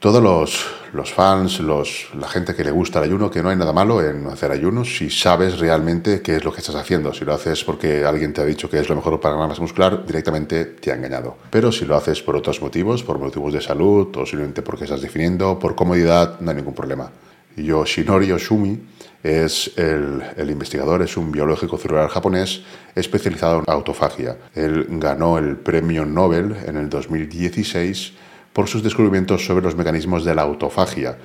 todos los, fans, la gente que le gusta el ayuno, que no hay nada malo en hacer ayunos si sabes realmente qué es lo que estás haciendo. Si lo haces porque alguien te ha dicho que es lo mejor para ganar masa muscular, directamente te ha engañado. Pero si lo haces por otros motivos, por motivos de salud o simplemente porque estás definiendo, por comodidad, no hay ningún problema. Yoshinori Oshumi es el, el, investigador, es un biológico celular japonés especializado en autofagia. Él ganó el premio Nobel en el 2016 por sus descubrimientos sobre los mecanismos de la autofagia.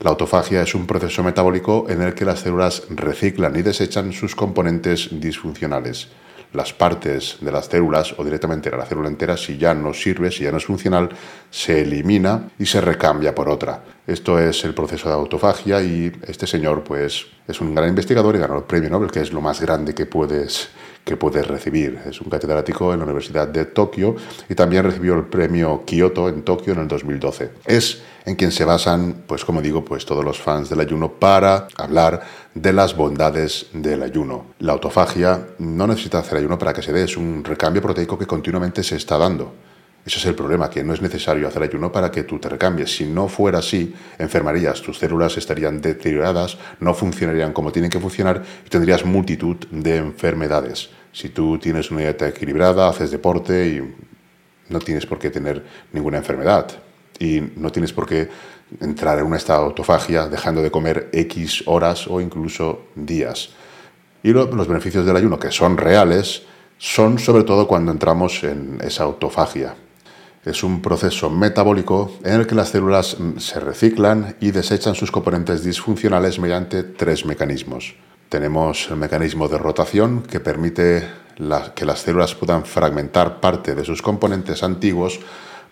La autofagia es un proceso metabólico en el que las células reciclan y desechan sus componentes disfuncionales. Las partes de las células o directamente la célula entera, si ya no sirve, si ya no es funcional, se elimina y se recambia por otra. Esto es el proceso de autofagia y este señor pues es un gran investigador y ganó el premio Nobel, que es lo más grande que puedes que puedes recibir. Es un catedrático en la Universidad de Tokio y también recibió el premio Kyoto en Tokio en el 2012. Es en quien se basan, pues como digo, pues todos los fans del ayuno para hablar de las bondades del ayuno. La autofagia no necesita hacer ayuno para que se dé, es un recambio proteico que continuamente se está dando. Ese es el problema, que no es necesario hacer ayuno para que tú te recambies. Si no fuera así, enfermarías, tus células estarían deterioradas, no funcionarían como tienen que funcionar y tendrías multitud de enfermedades. Si tú tienes una dieta equilibrada, haces deporte y no tienes por qué tener ninguna enfermedad y no tienes por qué entrar en una estado de autofagia dejando de comer X horas o incluso días. Y los beneficios del ayuno, que son reales, son sobre todo cuando entramos en esa autofagia, es un proceso metabólico en el que las células mm, se reciclan y desechan sus componentes disfuncionales mediante tres mecanismos. Tenemos el mecanismo de rotación que permite que las células puedan fragmentar parte de sus componentes antiguos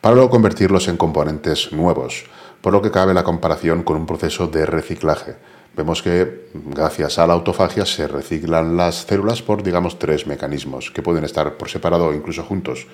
para luego convertirlos en componentes nuevos, por lo que cabe la comparación con un proceso de reciclaje. Vemos que gracias a la autofagia se reciclan las células por, digamos, tres mecanismos que pueden estar por separado o incluso juntos.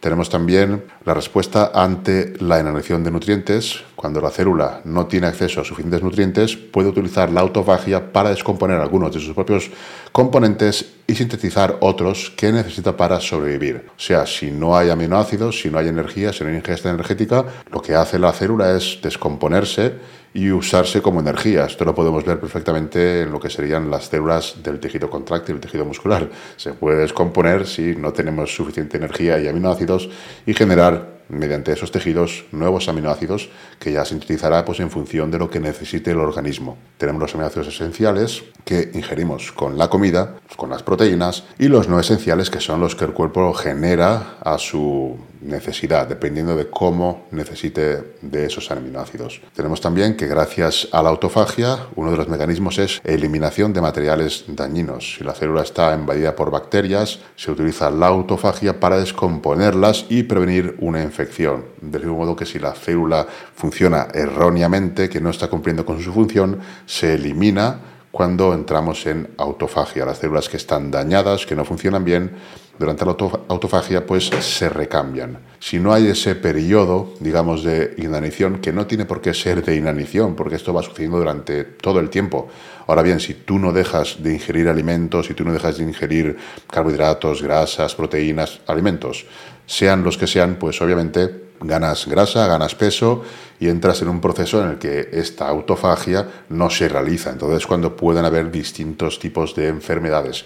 Tenemos también la respuesta ante la inanición de nutrientes. Cuando la célula no tiene acceso a suficientes nutrientes, puede utilizar la autofagia para descomponer algunos de sus propios componentes y sintetizar otros que necesita para sobrevivir. O sea, si no hay aminoácidos, si no hay energía, si no hay ingesta energética, lo que hace la célula es descomponerse y usarse como energía. Esto lo podemos ver perfectamente en lo que serían las células del tejido contráctil, el tejido muscular. Se puede descomponer si no tenemos suficiente energía y aminoácidos y generar mediante esos tejidos nuevos aminoácidos que ya sintetizará pues, en función de lo que necesite el organismo. Tenemos los aminoácidos esenciales que ingerimos con la comida, con las proteínas, y los no esenciales que son los que el cuerpo genera a su necesidad, dependiendo de cómo necesite de esos aminoácidos. Tenemos también que gracias a la autofagia, uno de los mecanismos es eliminación de materiales dañinos. Si la célula está invadida por bacterias, se utiliza la autofagia para descomponerlas y prevenir una enfermedad infección. Del mismo modo que si la célula funciona erróneamente, que no está cumpliendo con su función, se elimina cuando entramos en autofagia. Las células que están dañadas, que no funcionan bien, durante la autofagia pues se recambian. Si no hay ese periodo, digamos, de inanición, que no tiene por qué ser de inanición, porque esto va sucediendo durante todo el tiempo. Ahora bien, si tú no dejas de ingerir alimentos, si tú no dejas de ingerir carbohidratos, grasas, proteínas, alimentos, sean los que sean, pues obviamente ganas grasa, ganas peso y entras en un proceso en el que esta autofagia no se realiza. Entonces, cuando pueden haber distintos tipos de enfermedades.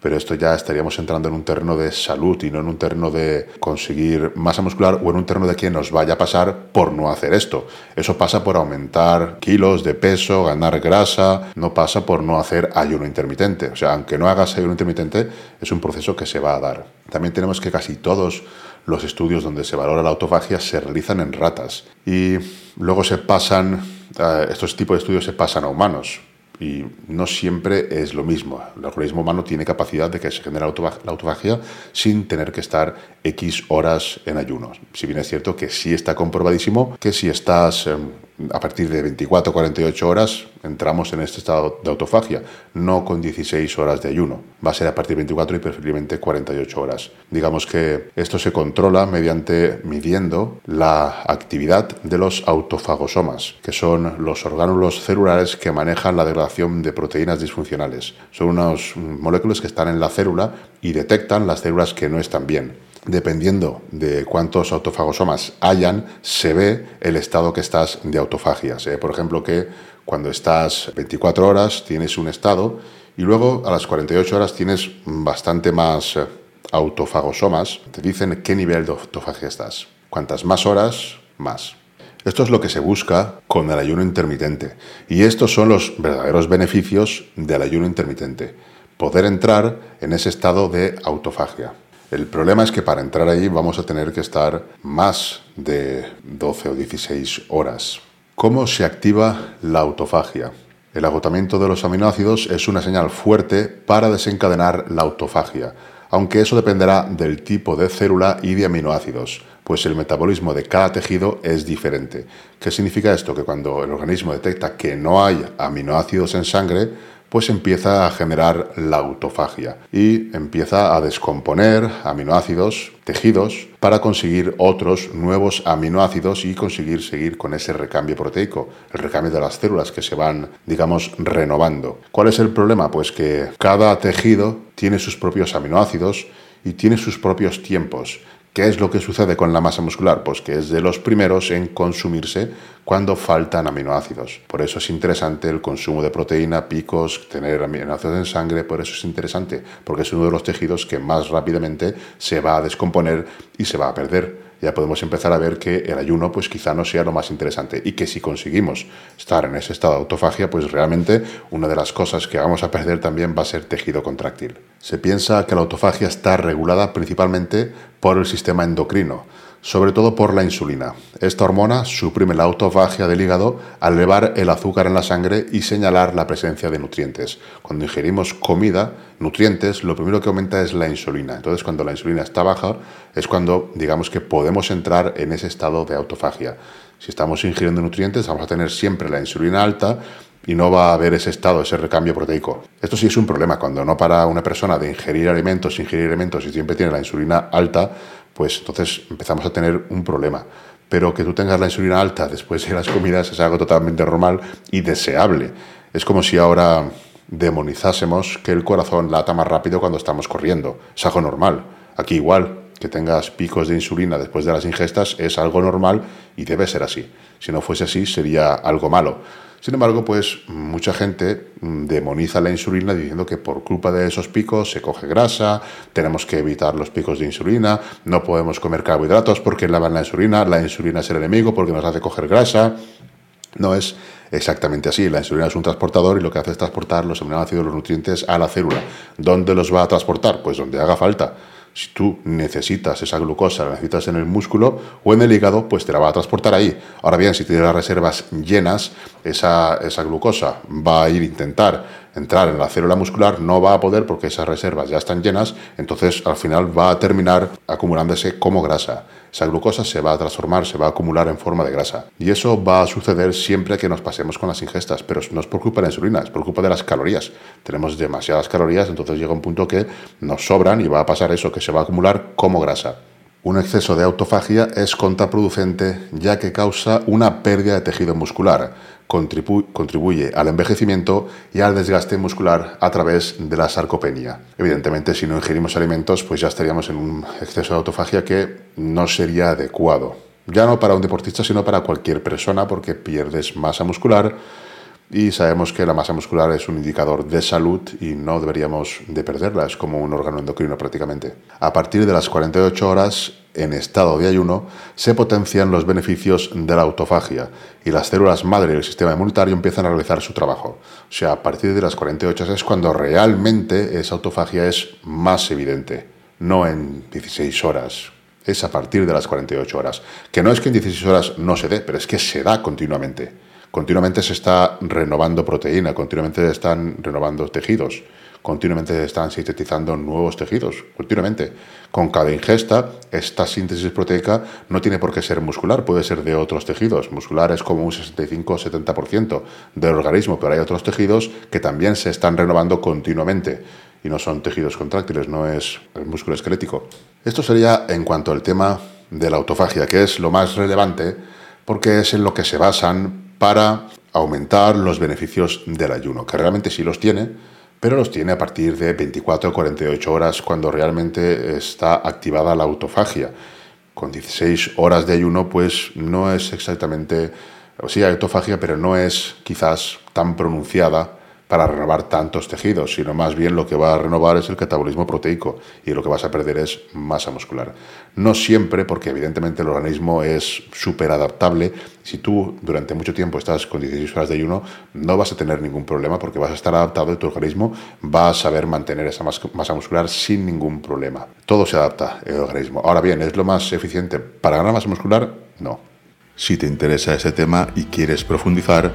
Pero esto ya estaríamos entrando en un terreno de salud y no en un terreno de conseguir masa muscular o en un terreno de que nos vaya a pasar por no hacer esto. Eso pasa por aumentar kilos de peso, ganar grasa, no pasa por no hacer ayuno intermitente. O sea, aunque no hagas ayuno intermitente, es un proceso que se va a dar. También tenemos que casi todos los estudios donde se valora la autofagia se realizan en ratas y luego se pasan, eh, estos tipos de estudios se pasan a humanos y no siempre es lo mismo. El organismo humano tiene capacidad de que se genere la autofagia sin tener que estar X horas en ayuno. Si bien es cierto que sí está comprobadísimo que si estás em, a partir de 24 o 48 horas entramos en este estado de autofagia, no con 16 horas de ayuno. Va a ser a partir de 24 y preferiblemente 48 horas. Digamos que esto se controla mediante midiendo la actividad de los autofagosomas, que son los orgánulos celulares que manejan la degradación de proteínas disfuncionales. Son unas moléculas que están en la célula y detectan las células que no están bien dependiendo de cuántos autofagosomas hayan, se ve el estado que estás de autofagia. Se ve, por ejemplo, que cuando estás 24 horas tienes un estado y luego a las 48 horas tienes bastante más eh, autofagosomas. Te dicen qué nivel de autofagia estás. Cuantas más horas, más. Esto es lo que se busca con el ayuno intermitente. Y estos son los verdaderos beneficios del ayuno intermitente. Poder entrar en ese estado de autofagia. El problema es que para entrar ahí vamos a tener que estar más de 12 o 16 horas. ¿Cómo se activa la autofagia? El agotamiento de los aminoácidos es una señal fuerte para desencadenar la autofagia, aunque eso dependerá del tipo de célula y de aminoácidos, pues el metabolismo de cada tejido es diferente. ¿Qué significa esto? Que cuando el organismo detecta que no hay aminoácidos en sangre, pues empieza a generar la autofagia y empieza a descomponer aminoácidos, tejidos, para conseguir otros nuevos aminoácidos y conseguir seguir con ese recambio proteico, el recambio de las células que se van, digamos, renovando. ¿Cuál es el problema? Pues que cada tejido tiene sus propios aminoácidos y tiene sus propios tiempos. ¿Qué es lo que sucede con la masa muscular? Pues que es de los primeros en consumirse cuando faltan aminoácidos. Por eso es interesante el consumo de proteína, picos, tener aminoácidos en sangre, por eso es interesante, porque es uno de los tejidos que más rápidamente se va a descomponer y se va a perder ya podemos empezar a ver que el ayuno pues quizá no sea lo más interesante y que si conseguimos estar en ese estado de autofagia pues realmente una de las cosas que vamos a perder también va a ser tejido contráctil. Se piensa que la autofagia está regulada principalmente por el sistema endocrino sobre todo por la insulina. Esta hormona suprime la autofagia del hígado al elevar el azúcar en la sangre y señalar la presencia de nutrientes. Cuando ingerimos comida, nutrientes, lo primero que aumenta es la insulina. Entonces, cuando la insulina está baja, es cuando digamos que podemos entrar en ese estado de autofagia. Si estamos ingiriendo nutrientes, vamos a tener siempre la insulina alta y no va a haber ese estado, ese recambio proteico. Esto sí es un problema. Cuando no para una persona de ingerir alimentos, ingerir alimentos y siempre tiene la insulina alta, pues entonces empezamos a tener un problema. Pero que tú tengas la insulina alta después de las comidas es algo totalmente normal y deseable. Es como si ahora demonizásemos que el corazón lata más rápido cuando estamos corriendo. Es algo normal. Aquí igual, que tengas picos de insulina después de las ingestas es algo normal y debe ser así. Si no fuese así, sería algo malo. Sin embargo, pues mucha gente mm, demoniza la insulina diciendo que por culpa de esos picos se coge grasa, tenemos que evitar los picos de insulina, no podemos comer carbohidratos porque lavan la insulina, la insulina es el enemigo porque nos hace coger grasa. No es exactamente así. La insulina es un transportador y lo que hace es transportar los aminoácidos, los nutrientes a la célula. ¿Dónde los va a transportar? Pues donde haga falta. Si tú necesitas esa glucosa, la necesitas en el músculo o en el hígado, pues te la va a transportar ahí. Ahora bien, si tienes las reservas llenas, esa, esa glucosa va a ir a intentar entrar en la célula muscular, no va a poder porque esas reservas ya están llenas, entonces al final va a terminar acumulándose como grasa. Esa glucosa se va a transformar, se va a acumular en forma de grasa. Y eso va a suceder siempre que nos pasemos con las ingestas, pero no es por culpa de la insulina, es por culpa de las calorías. Tenemos demasiadas calorías, entonces llega un punto que nos sobran y va a pasar eso, que se va a acumular como grasa. Un exceso de autofagia es contraproducente ya que causa una pérdida de tejido muscular, contribuye al envejecimiento y al desgaste muscular a través de la sarcopenia. Evidentemente, si no ingerimos alimentos, pues ya estaríamos en un exceso de autofagia que no sería adecuado. Ya no para un deportista, sino para cualquier persona, porque pierdes masa muscular, y sabemos que la masa muscular es un indicador de salud y no deberíamos de perderla, es como un órgano endocrino prácticamente. A partir de las 48 horas en estado de ayuno se potencian los beneficios de la autofagia y las células madre del sistema inmunitario empiezan a realizar su trabajo. O sea, a partir de las 48 horas es cuando realmente esa autofagia es más evidente, no en 16 horas. Es a partir de las 48 horas. Que no es que en 16 horas no se dé, pero es que se da continuamente continuamente se está renovando proteína, continuamente se están renovando tejidos, continuamente se están sintetizando nuevos tejidos, continuamente. Con cada ingesta, esta síntesis proteica no tiene por qué ser muscular, puede ser de otros tejidos. Muscular es como un 65-70% del organismo, pero hay otros tejidos que también se están renovando continuamente y no son tejidos contráctiles, no es el músculo esquelético. Esto sería en cuanto al tema de la autofagia, que es lo más relevante porque es en lo que se basan para aumentar los beneficios del ayuno, que realmente sí los tiene, pero los tiene a partir de 24 o 48 horas cuando realmente está activada la autofagia. Con 16 horas de ayuno, pues no es exactamente, sí hay autofagia, pero no es quizás tan pronunciada para renovar tantos tejidos, sino más bien lo que va a renovar es el catabolismo proteico y lo que vas a perder es masa muscular. No siempre, porque evidentemente el organismo es súper adaptable. Si tú durante mucho tiempo estás con 16 horas de ayuno, no vas a tener ningún problema porque vas a estar adaptado y tu organismo va a saber mantener esa masa muscular sin ningún problema. Todo se adapta el organismo. Ahora bien, ¿es lo más eficiente para ganar masa muscular? No. Si te interesa ese tema y quieres profundizar,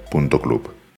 www.tonyloret.club.